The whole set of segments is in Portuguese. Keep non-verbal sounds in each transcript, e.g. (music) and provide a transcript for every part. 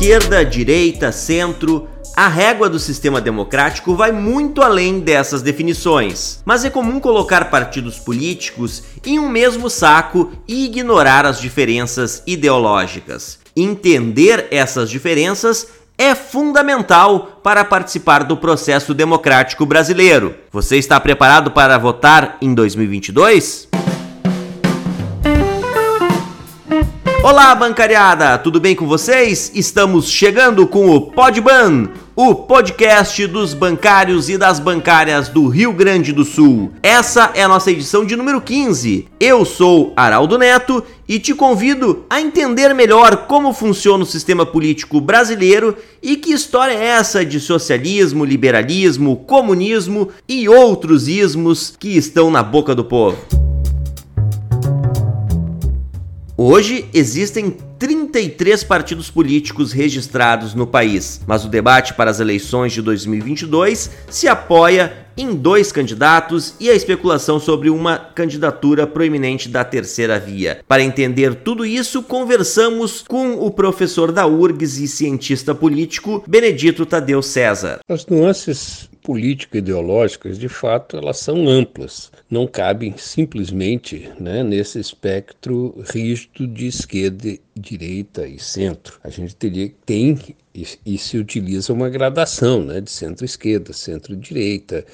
Esquerda, direita, centro, a régua do sistema democrático vai muito além dessas definições, mas é comum colocar partidos políticos em um mesmo saco e ignorar as diferenças ideológicas. Entender essas diferenças é fundamental para participar do processo democrático brasileiro. Você está preparado para votar em 2022? Olá, bancariada! Tudo bem com vocês? Estamos chegando com o Podban, o podcast dos bancários e das bancárias do Rio Grande do Sul. Essa é a nossa edição de número 15. Eu sou Araldo Neto e te convido a entender melhor como funciona o sistema político brasileiro e que história é essa de socialismo, liberalismo, comunismo e outros ismos que estão na boca do povo. Hoje existem 33 partidos políticos registrados no país, mas o debate para as eleições de 2022 se apoia em dois candidatos e a especulação sobre uma candidatura proeminente da terceira via. Para entender tudo isso, conversamos com o professor da URGS e cientista político Benedito Tadeu César. As nuances político-ideológicas, de fato, elas são amplas, não cabem simplesmente né, nesse espectro rígido de esquerda, direita e centro. A gente teria tem e, e se utiliza uma gradação né, de centro-esquerda, centro-direita,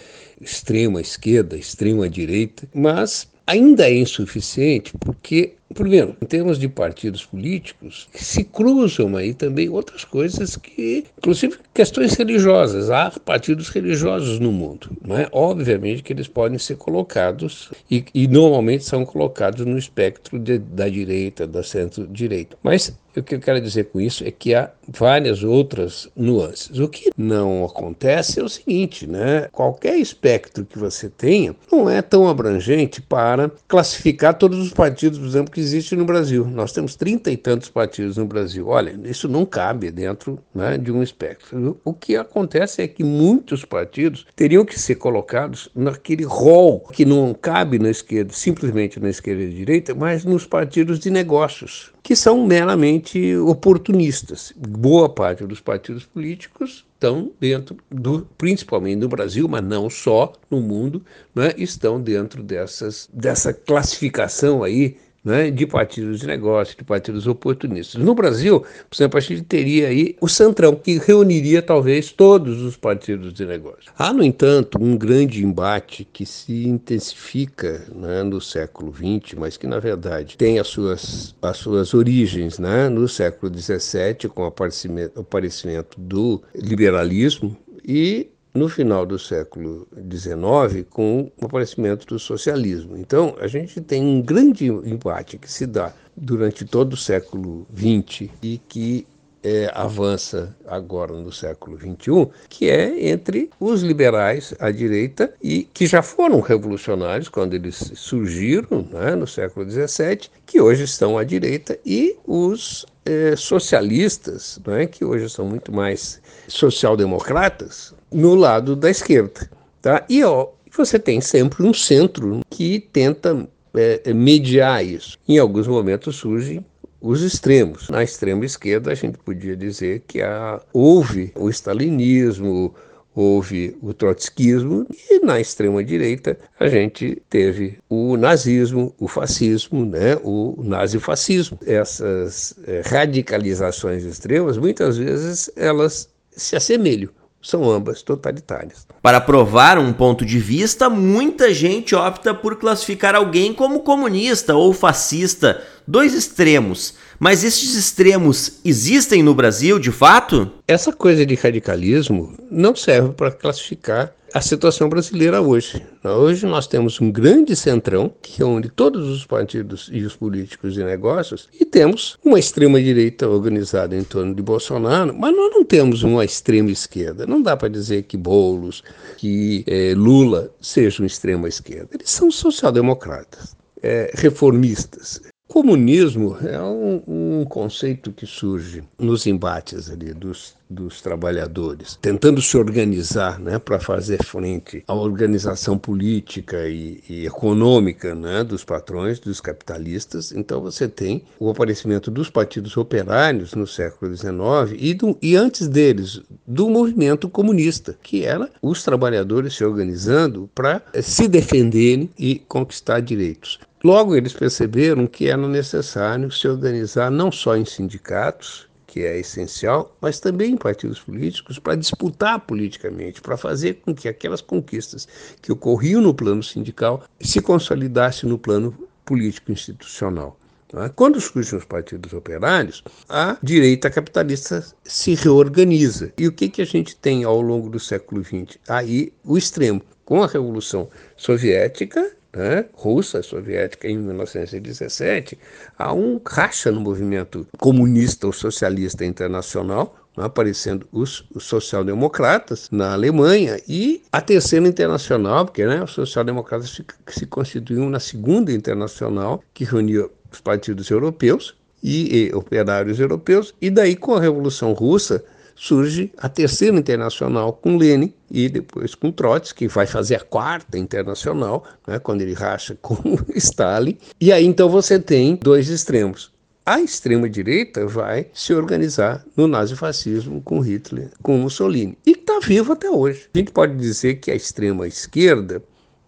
extrema-esquerda, extrema-direita, mas ainda é insuficiente porque Primeiro, em termos de partidos políticos, se cruzam aí também outras coisas que, inclusive questões religiosas. Há partidos religiosos no mundo, não é? Obviamente que eles podem ser colocados e, e normalmente são colocados no espectro de, da direita, da centro-direita. Mas o que eu quero dizer com isso é que há várias outras nuances. O que não acontece é o seguinte, né? Qualquer espectro que você tenha não é tão abrangente para classificar todos os partidos, por exemplo, que existe no Brasil. Nós temos trinta e tantos partidos no Brasil. Olha, isso não cabe dentro né, de um espectro. O que acontece é que muitos partidos teriam que ser colocados naquele rol que não cabe na esquerda, simplesmente na esquerda e direita, mas nos partidos de negócios, que são meramente oportunistas. Boa parte dos partidos políticos estão dentro do, principalmente no Brasil, mas não só no mundo, né, estão dentro dessas, dessa classificação aí né, de partidos de negócio, de partidos oportunistas. No Brasil, por exemplo, a gente teria aí o Centrão, que reuniria talvez todos os partidos de negócio. Há, no entanto, um grande embate que se intensifica né, no século XX, mas que, na verdade, tem as suas, as suas origens né, no século XVII, com o aparecimento, o aparecimento do liberalismo e no final do século XIX com o aparecimento do socialismo. Então, a gente tem um grande embate que se dá durante todo o século XX e que é, avança agora no século XXI, que é entre os liberais à direita e que já foram revolucionários quando eles surgiram né, no século XVII, que hoje estão à direita, e os é, socialistas, né, que hoje são muito mais social-democratas, no lado da esquerda. Tá? E ó, você tem sempre um centro que tenta é, mediar isso. Em alguns momentos surgem os extremos. Na extrema esquerda, a gente podia dizer que há, houve o stalinismo, houve o trotskismo, e na extrema direita a gente teve o nazismo, o fascismo, né, o nazifascismo. Essas é, radicalizações extremas, muitas vezes, elas se assemelham são ambas totalitárias. Para provar um ponto de vista, muita gente opta por classificar alguém como comunista ou fascista, dois extremos. Mas estes extremos existem no Brasil de fato? Essa coisa de radicalismo não serve para classificar a situação brasileira hoje. Hoje nós temos um grande centrão que reúne todos os partidos e os políticos de negócios e temos uma extrema direita organizada em torno de Bolsonaro, mas nós não temos uma extrema esquerda. Não dá para dizer que Bolos, que é, Lula sejam extrema esquerda. Eles são social-democratas, é, reformistas. Comunismo é um, um, conceito que surge nos embates ali dos dos trabalhadores, tentando se organizar né, para fazer frente à organização política e, e econômica né, dos patrões, dos capitalistas. Então você tem o aparecimento dos partidos operários no século XIX e, do, e antes deles, do movimento comunista, que era os trabalhadores se organizando para se defenderem e conquistar direitos. Logo, eles perceberam que era necessário se organizar não só em sindicatos, que é essencial, mas também em partidos políticos para disputar politicamente, para fazer com que aquelas conquistas que ocorriam no plano sindical se consolidassem no plano político institucional. É? Quando surgem os partidos operários, a direita capitalista se reorganiza. E o que, que a gente tem ao longo do século XX? Aí o extremo. Com a Revolução Soviética, né, russa, soviética, em 1917, há um racha no movimento comunista ou socialista internacional, né, aparecendo os, social-democratas na Alemanha e a terceira internacional, porque né, os social-democratas se, se constituíam na segunda internacional, que reunia os partidos europeus e, e operários europeus, e daí com a Revolução Russa surge a terceira internacional com Lenin e depois com Trotsky, que vai fazer a quarta internacional, né, quando ele racha (laughs) com Stalin. E aí então você tem dois extremos. A extrema-direita vai se organizar no nazifascismo com Hitler, com Mussolini. E está vivo até hoje. A gente pode dizer que a extrema-esquerda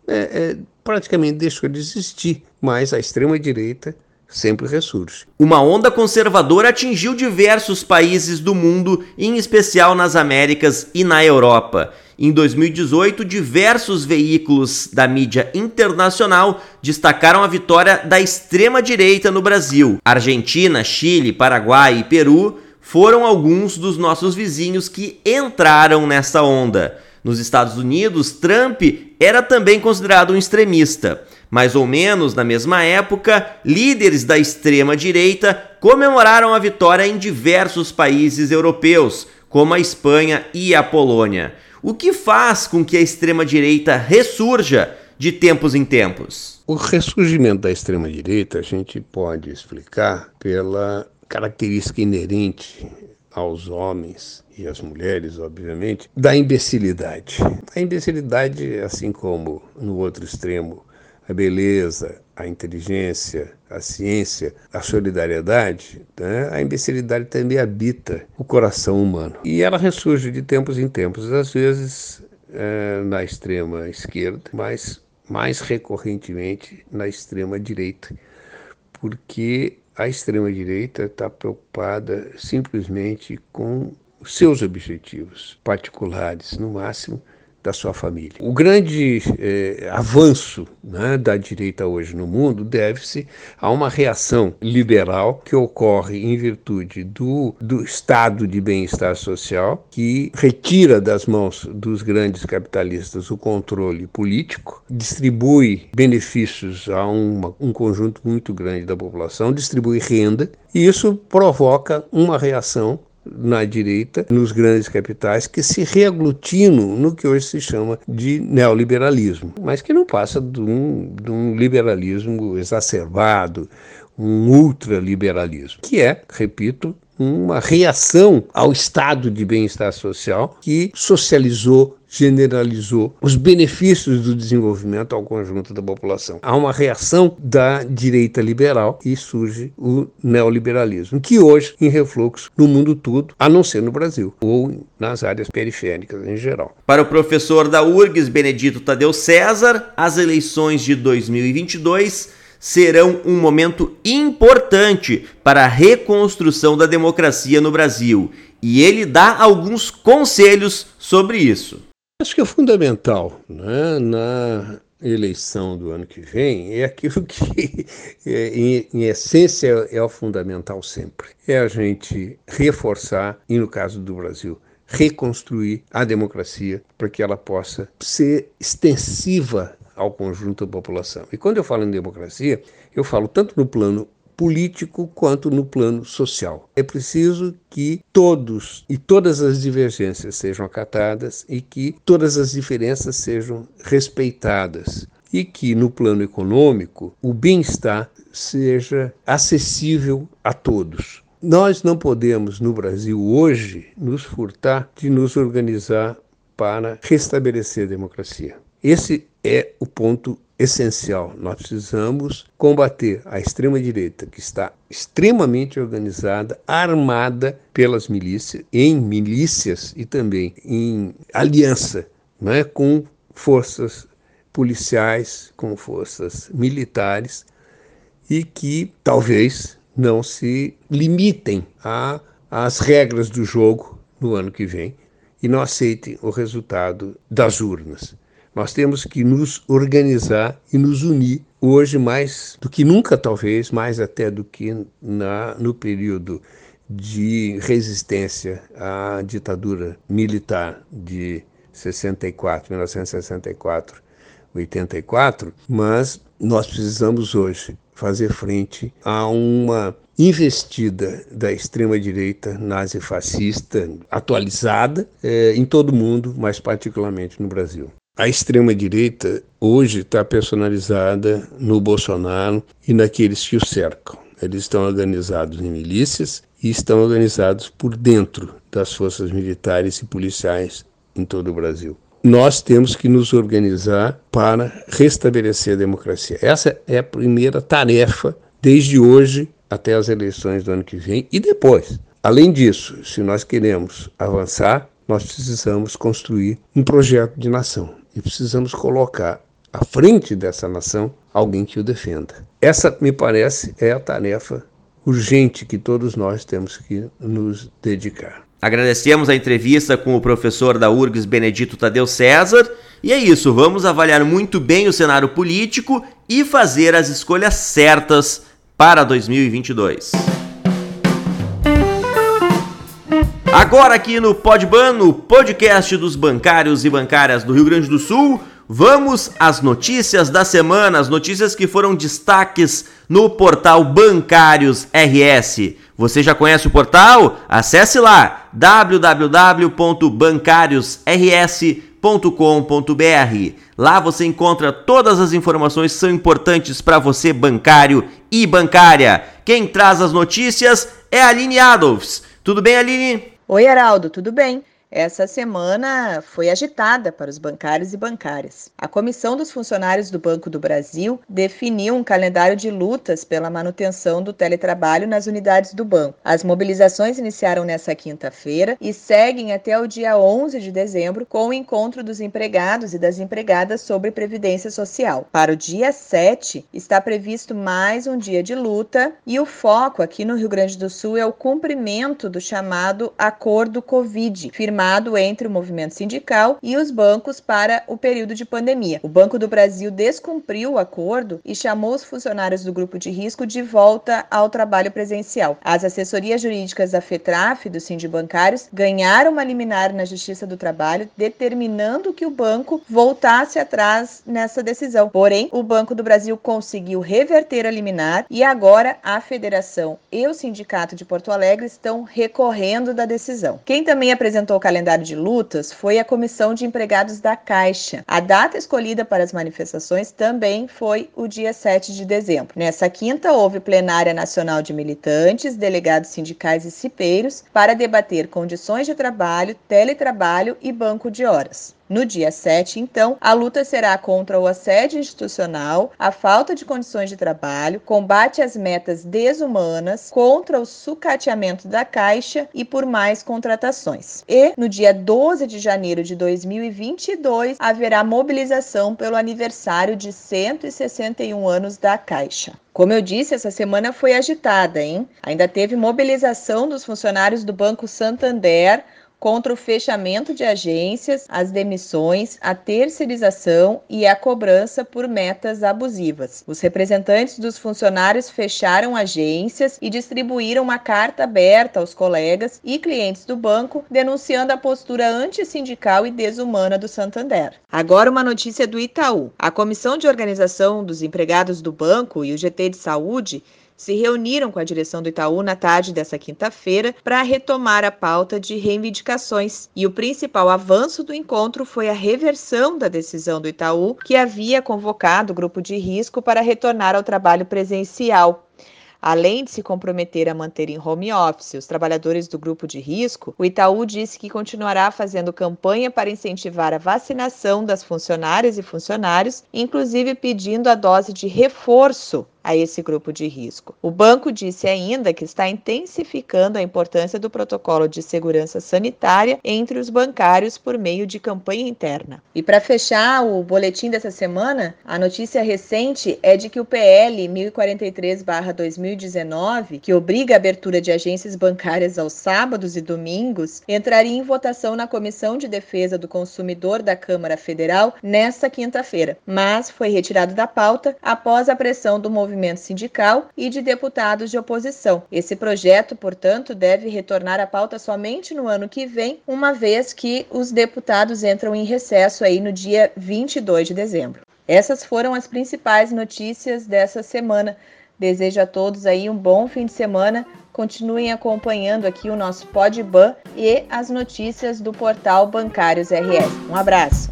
é, é, praticamente deixou de existir, mas a extrema-direita sempre ressurge. Uma onda conservadora atingiu diversos países do mundo, em especial nas Américas e na Europa. Em 2018, diversos veículos da mídia internacional destacaram a vitória da extrema-direita no Brasil. Argentina, Chile, Paraguai e Peru foram alguns dos nossos vizinhos que entraram nessa onda. Nos Estados Unidos, Trump era também considerado um extremista. Mais ou menos na mesma época, líderes da extrema-direita comemoraram a vitória em diversos países europeus, como a Espanha e a Polônia. O que faz com que a extrema-direita ressurja de tempos em tempos? O ressurgimento da extrema-direita a gente pode explicar pela característica inerente aos homens e às mulheres, obviamente, da imbecilidade. A imbecilidade, assim como no outro extremo a beleza, a inteligência, a ciência, a solidariedade, né? a imbecilidade também habita o coração humano. E ela ressurge de tempos em tempos, às vezes é, na extrema esquerda, mas mais recorrentemente na extrema direita, porque a extrema direita está preocupada simplesmente com seus objetivos particulares, no máximo da sua família. O grande eh, avanço né, da direita hoje no mundo deve-se a uma reação liberal que ocorre em virtude do, do estado de bem-estar social, que retira das mãos dos grandes capitalistas o controle político, distribui benefícios a uma, um conjunto muito grande da população, distribui renda, e isso provoca uma reação na direita, nos grandes capitais, que se reaglutinam no que hoje se chama de neoliberalismo, mas que não passa de um, de um liberalismo exacerbado, um ultraliberalismo, que é, repito, uma reação ao estado de bem-estar social que socializou, generalizou os benefícios do desenvolvimento ao conjunto da população. Há uma reação da direita liberal e surge o neoliberalismo, que hoje em refluxo no mundo todo, a não ser no Brasil ou nas áreas periféricas em geral. Para o professor da URGS, Benedito Tadeu César, as eleições de 2022 serão um momento importante para a reconstrução da democracia no Brasil. E ele dá alguns conselhos sobre isso. Acho que é fundamental né, na eleição do ano que vem é aquilo que, (laughs) é, em, em, essência, é o fundamental sempre: é a gente reforçar, e no caso do Brasil, reconstruir a democracia para que ela possa ser extensiva ao conjunto da população. E quando eu falo em democracia, eu falo tanto no plano político quanto no plano social. É preciso que todos e todas as divergências sejam acatadas e que todas as diferenças sejam respeitadas e que no plano econômico o bem-estar seja acessível a todos Nós não podemos, no Brasil hoje, nos furtar de nos organizar para restabelecer a democracia. Esse é o ponto essencial. Nós precisamos combater a extrema-direita, que está extremamente organizada, armada pelas milícias, em milícias e também em aliança né, com forças policiais, com forças militares, e que talvez não se limitem às regras do jogo no ano que vem e não aceitem o resultado das urnas. Nós temos que nos organizar e nos unir hoje mais do que nunca, talvez, mais até do que na, no período de resistência à ditadura militar de 64, 1964, 84, mas nós precisamos hoje fazer frente a uma investida da extrema-direita nazi-fascista atualizada eh, em todo o mundo, mas particularmente no Brasil. A extrema-direita hoje está personalizada no Bolsonaro e naqueles que o cercam. Eles estão organizados em milícias e estão organizados por dentro das forças militares e policiais em todo o Brasil. Nós temos que nos organizar para restabelecer a democracia. Essa é a primeira tarefa desde hoje até as eleições do ano que vem e depois. Além disso, se nós queremos avançar, nós precisamos construir um projeto de nação e precisamos colocar à frente dessa nação alguém que o defenda. Essa, me parece, é a tarefa urgente que todos nós temos que nos dedicar. Agradecemos a entrevista com o professor da URGS Benedito Tadeu César. E é isso, vamos avaliar muito bem o cenário político e fazer as escolhas certas para 2022. Agora aqui no Podban, o podcast dos bancários e bancárias do Rio Grande do Sul, vamos às notícias da semana, as notícias que foram destaques no portal Bancários RS. Você já conhece o portal? Acesse lá www.bancariosrs.com.br. Lá você encontra todas as informações que são importantes para você, bancário e bancária. Quem traz as notícias é a Aline Adolfs. Tudo bem, Aline? Oi, Heraldo, tudo bem? Essa semana foi agitada para os bancários e bancárias. A Comissão dos Funcionários do Banco do Brasil definiu um calendário de lutas pela manutenção do teletrabalho nas unidades do banco. As mobilizações iniciaram nesta quinta-feira e seguem até o dia 11 de dezembro com o encontro dos empregados e das empregadas sobre previdência social. Para o dia 7 está previsto mais um dia de luta e o foco aqui no Rio Grande do Sul é o cumprimento do chamado Acordo Covid, firmado firmado entre o movimento sindical e os bancos para o período de pandemia. O Banco do Brasil descumpriu o acordo e chamou os funcionários do grupo de risco de volta ao trabalho presencial. As assessorias jurídicas da FETRAF e dos sindibancários ganharam uma liminar na Justiça do Trabalho determinando que o banco voltasse atrás nessa decisão. Porém, o Banco do Brasil conseguiu reverter a liminar e agora a federação e o sindicato de Porto Alegre estão recorrendo da decisão. Quem também apresentou calendário de lutas foi a Comissão de Empregados da Caixa. A data escolhida para as manifestações também foi o dia 7 de dezembro. Nessa quinta, houve plenária nacional de militantes, delegados sindicais e cipeiros para debater condições de trabalho, teletrabalho e banco de horas. No dia 7, então, a luta será contra o assédio institucional, a falta de condições de trabalho, combate às metas desumanas, contra o sucateamento da Caixa e por mais contratações. E no dia 12 de janeiro de 2022 haverá mobilização pelo aniversário de 161 anos da Caixa. Como eu disse, essa semana foi agitada, hein? Ainda teve mobilização dos funcionários do Banco Santander contra o fechamento de agências, as demissões, a terceirização e a cobrança por metas abusivas. Os representantes dos funcionários fecharam agências e distribuíram uma carta aberta aos colegas e clientes do banco denunciando a postura antissindical e desumana do Santander. Agora uma notícia do Itaú. A Comissão de Organização dos Empregados do Banco e o GT de Saúde se reuniram com a direção do Itaú na tarde dessa quinta-feira para retomar a pauta de reivindicações. E o principal avanço do encontro foi a reversão da decisão do Itaú, que havia convocado o grupo de risco para retornar ao trabalho presencial. Além de se comprometer a manter em home office os trabalhadores do grupo de risco, o Itaú disse que continuará fazendo campanha para incentivar a vacinação das funcionárias e funcionários, inclusive pedindo a dose de reforço a esse grupo de risco. O banco disse ainda que está intensificando a importância do protocolo de segurança sanitária entre os bancários por meio de campanha interna. E para fechar o boletim dessa semana, a notícia recente é de que o PL 1043/2019, que obriga a abertura de agências bancárias aos sábados e domingos, entraria em votação na Comissão de Defesa do Consumidor da Câmara Federal nesta quinta-feira, mas foi retirado da pauta após a pressão do movimento movimento sindical e de deputados de oposição. Esse projeto, portanto, deve retornar à pauta somente no ano que vem, uma vez que os deputados entram em recesso aí no dia 22 de dezembro. Essas foram as principais notícias dessa semana. Desejo a todos aí um bom fim de semana. Continuem acompanhando aqui o nosso Podban e as notícias do portal Bancários RS. Um abraço.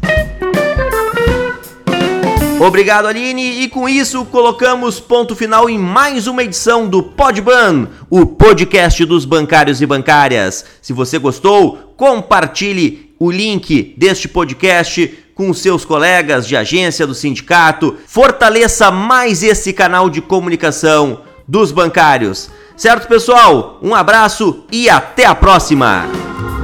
Obrigado, Aline. E com isso, colocamos ponto final em mais uma edição do Podban, o podcast dos bancários e bancárias. Se você gostou, compartilhe o link deste podcast com seus colegas de agência do sindicato. Fortaleça mais esse canal de comunicação dos bancários. Certo, pessoal? Um abraço e até a próxima!